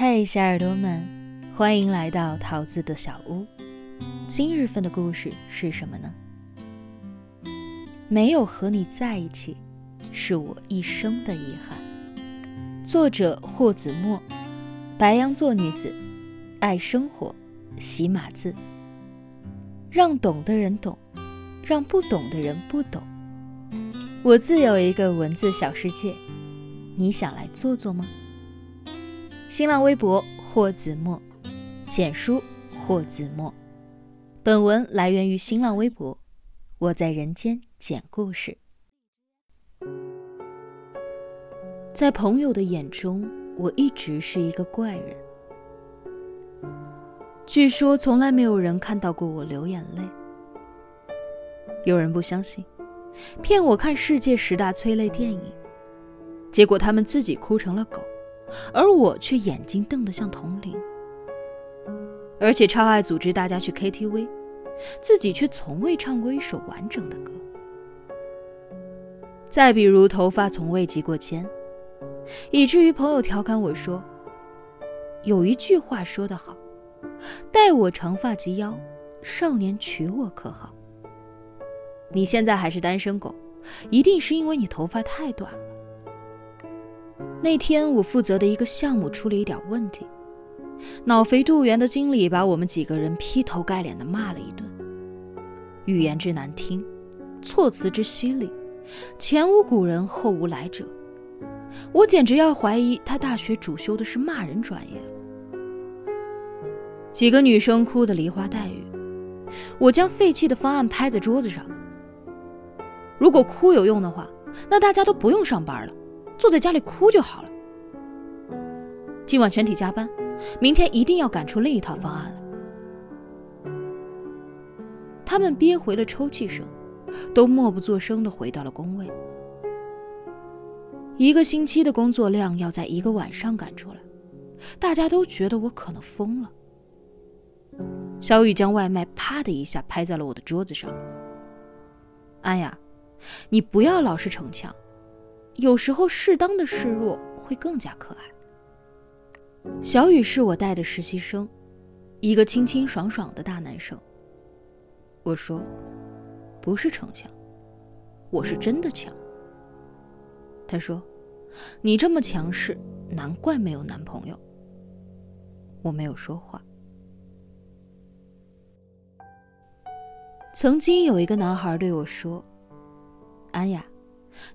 嘿，小耳朵们，欢迎来到桃子的小屋。今日份的故事是什么呢？没有和你在一起，是我一生的遗憾。作者霍子墨，白羊座女子，爱生活，喜码字。让懂的人懂，让不懂的人不懂。我自有一个文字小世界，你想来做做吗？新浪微博霍子墨，简书霍子墨。本文来源于新浪微博，我在人间讲故事。在朋友的眼中，我一直是一个怪人。据说从来没有人看到过我流眼泪。有人不相信，骗我看世界十大催泪电影，结果他们自己哭成了狗，而我却眼睛瞪得像铜铃。而且超爱组织大家去 KTV，自己却从未唱过一首完整的歌。再比如头发从未及过肩，以至于朋友调侃我说：“有一句话说得好。”待我长发及腰，少年娶我可好？你现在还是单身狗，一定是因为你头发太短。那天我负责的一个项目出了一点问题，脑肥肚圆的经理把我们几个人劈头盖脸的骂了一顿，语言之难听，措辞之犀利，前无古人后无来者，我简直要怀疑他大学主修的是骂人专业。几个女生哭得梨花带雨，我将废弃的方案拍在桌子上。如果哭有用的话，那大家都不用上班了，坐在家里哭就好了。今晚全体加班，明天一定要赶出另一套方案来。他们憋回了抽泣声，都默不作声的回到了工位。一个星期的工作量要在一个晚上赶出来，大家都觉得我可能疯了。小雨将外卖啪的一下拍在了我的桌子上。安雅，你不要老是逞强，有时候适当的示弱会更加可爱。小雨是我带的实习生，一个清清爽爽的大男生。我说，不是逞强，我是真的强。他说，你这么强势，难怪没有男朋友。我没有说话。曾经有一个男孩对我说：“安雅，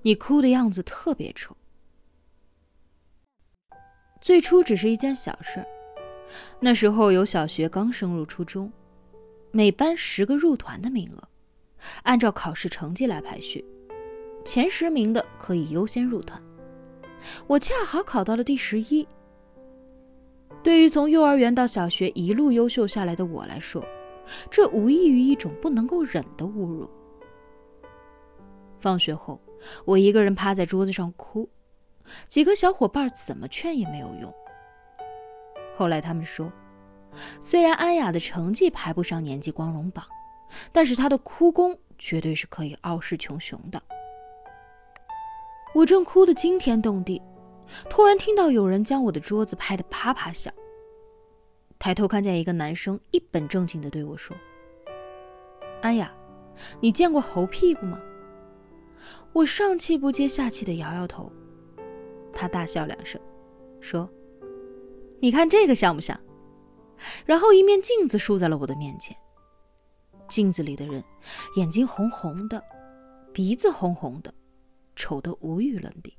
你哭的样子特别丑。”最初只是一件小事。那时候有小学刚升入初中，每班十个入团的名额，按照考试成绩来排序，前十名的可以优先入团。我恰好考到了第十一。对于从幼儿园到小学一路优秀下来的我来说，这无异于一种不能够忍的侮辱。放学后，我一个人趴在桌子上哭，几个小伙伴怎么劝也没有用。后来他们说，虽然安雅的成绩排不上年级光荣榜，但是她的哭功绝对是可以傲视群雄的。我正哭得惊天动地，突然听到有人将我的桌子拍得啪啪响。抬头看见一个男生一本正经地对我说：“安雅，你见过猴屁股吗？”我上气不接下气地摇摇头。他大笑两声，说：“你看这个像不像？”然后一面镜子竖在了我的面前。镜子里的人眼睛红红的，鼻子红红的，丑得无与伦比。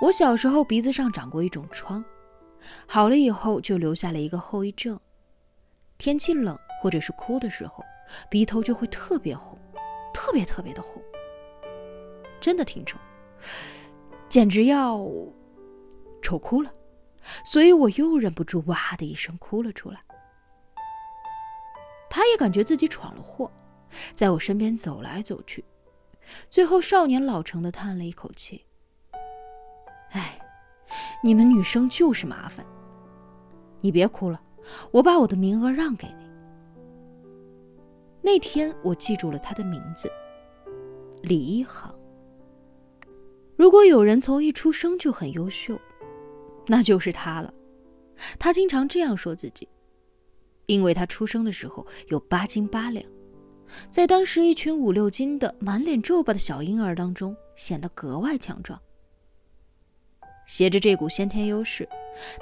我小时候鼻子上长过一种疮。好了以后就留下了一个后遗症，天气冷或者是哭的时候，鼻头就会特别红，特别特别的红，真的挺丑，简直要丑哭了，所以我又忍不住哇的一声哭了出来。他也感觉自己闯了祸，在我身边走来走去，最后少年老成的叹了一口气，唉。你们女生就是麻烦。你别哭了，我把我的名额让给你。那天我记住了他的名字，李一航。如果有人从一出生就很优秀，那就是他了。他经常这样说自己，因为他出生的时候有八斤八两，在当时一群五六斤的满脸皱巴的小婴儿当中显得格外强壮。携着这股先天优势，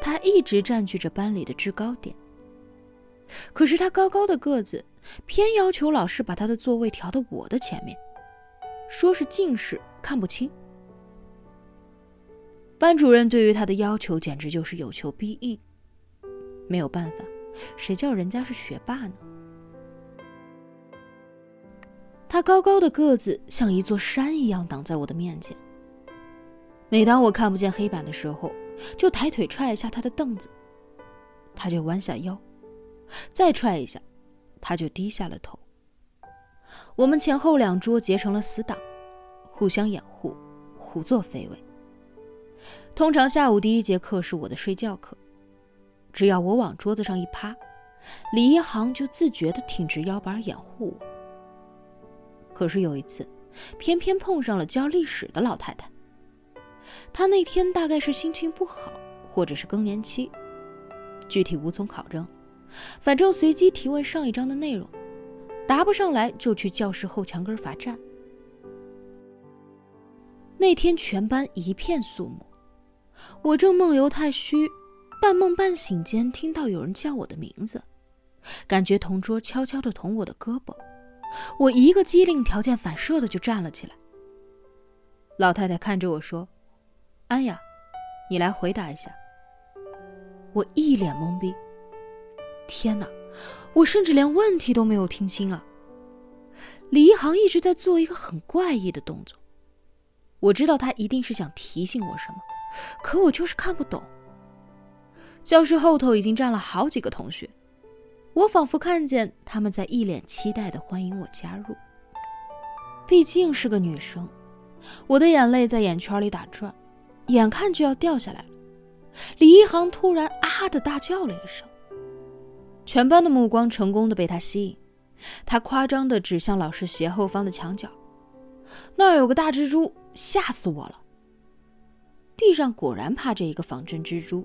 他一直占据着班里的制高点。可是他高高的个子，偏要求老师把他的座位调到我的前面，说是近视看不清。班主任对于他的要求简直就是有求必应。没有办法，谁叫人家是学霸呢？他高高的个子像一座山一样挡在我的面前。每当我看不见黑板的时候，就抬腿踹一下他的凳子，他就弯下腰。再踹一下，他就低下了头。我们前后两桌结成了死党，互相掩护，胡作非为。通常下午第一节课是我的睡觉课，只要我往桌子上一趴，李一航就自觉地挺直腰板掩护我。可是有一次，偏偏碰上了教历史的老太太。她那天大概是心情不好，或者是更年期，具体无从考证。反正随机提问上一章的内容，答不上来就去教室后墙根罚站。那天全班一片肃穆，我正梦游太虚，半梦半醒间听到有人叫我的名字，感觉同桌悄悄地捅我的胳膊，我一个机灵，条件反射的就站了起来。老太太看着我说：“安雅，你来回答一下。”我一脸懵逼。天哪！我甚至连问题都没有听清啊！李一航一直在做一个很怪异的动作，我知道他一定是想提醒我什么，可我就是看不懂。教室后头已经站了好几个同学，我仿佛看见他们在一脸期待的欢迎我加入。毕竟是个女生，我的眼泪在眼圈里打转，眼看就要掉下来了。李一航突然啊的大叫了一声。全班的目光成功的被他吸引，他夸张的指向老师斜后方的墙角，那儿有个大蜘蛛，吓死我了。地上果然趴着一个仿真蜘蛛，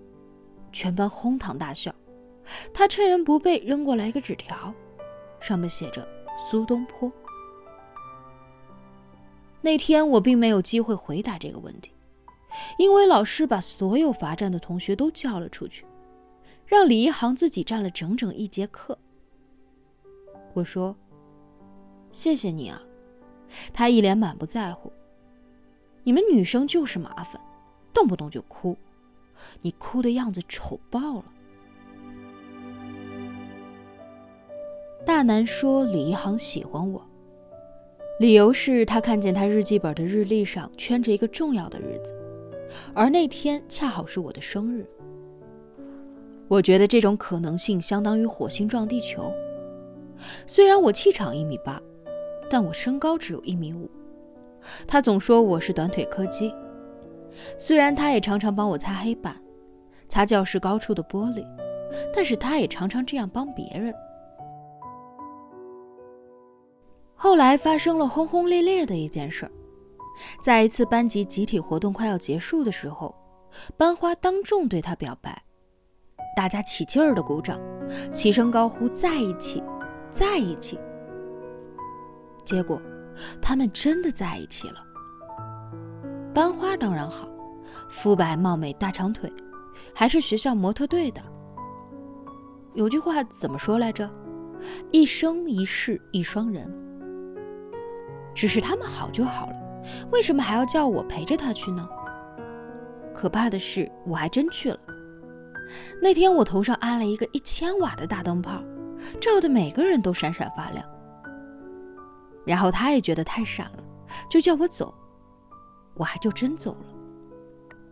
全班哄堂大笑。他趁人不备扔过来一个纸条，上面写着苏东坡。那天我并没有机会回答这个问题，因为老师把所有罚站的同学都叫了出去。让李一航自己站了整整一节课。我说：“谢谢你啊。”他一脸满不在乎。你们女生就是麻烦，动不动就哭，你哭的样子丑爆了。大南说李一航喜欢我，理由是他看见他日记本的日历上圈着一个重要的日子，而那天恰好是我的生日。我觉得这种可能性相当于火星撞地球。虽然我气场一米八，但我身高只有一米五。他总说我是短腿柯基。虽然他也常常帮我擦黑板、擦教室高处的玻璃，但是他也常常这样帮别人。后来发生了轰轰烈烈的一件事，在一次班级集体活动快要结束的时候，班花当众对他表白。大家起劲儿的鼓掌，齐声高呼“在一起，在一起”。结果，他们真的在一起了。班花当然好，肤白貌美，大长腿，还是学校模特队的。有句话怎么说来着？“一生一世一双人。”只是他们好就好了，为什么还要叫我陪着他去呢？可怕的是，我还真去了。那天我头上安了一个一千瓦的大灯泡，照的每个人都闪闪发亮。然后他也觉得太闪了，就叫我走，我还就真走了。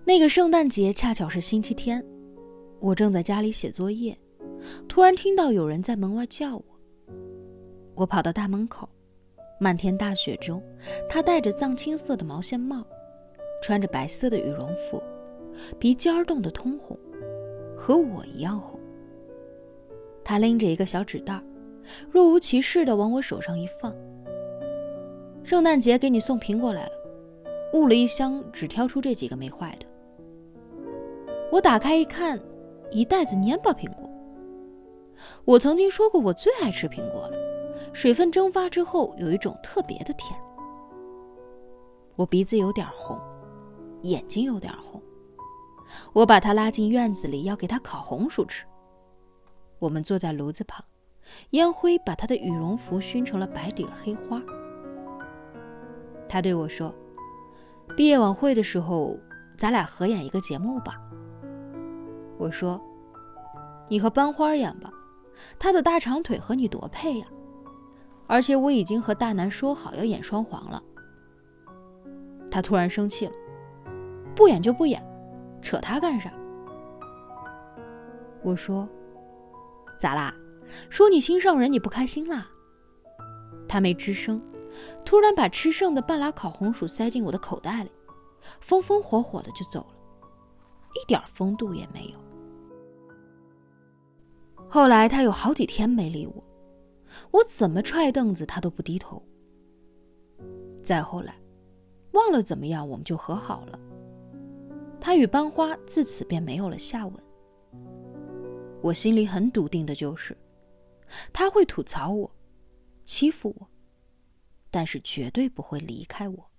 那个圣诞节恰巧是星期天，我正在家里写作业，突然听到有人在门外叫我。我跑到大门口，漫天大雪中，他戴着藏青色的毛线帽，穿着白色的羽绒服，鼻尖儿冻得通红。和我一样红。他拎着一个小纸袋，若无其事地往我手上一放。圣诞节给你送苹果来了，误了一箱，只挑出这几个没坏的。我打开一看，一袋子蔫巴苹果。我曾经说过，我最爱吃苹果了，水分蒸发之后有一种特别的甜。我鼻子有点红，眼睛有点红。我把他拉进院子里，要给他烤红薯吃。我们坐在炉子旁，烟灰把他的羽绒服熏成了白底黑花。他对我说：“毕业晚会的时候，咱俩合演一个节目吧。”我说：“你和班花演吧，她的大长腿和你多配呀！而且我已经和大南说好要演双簧了。”他突然生气了：“不演就不演，扯他干啥？”我说：“咋啦？说你心上人你不开心啦？”他没吱声，突然把吃剩的半拉烤红薯塞进我的口袋里，风风火火的就走了，一点风度也没有。后来他有好几天没理我，我怎么踹凳子他都不低头。再后来，忘了怎么样，我们就和好了。他与班花自此便没有了下文。我心里很笃定的就是，他会吐槽我，欺负我，但是绝对不会离开我。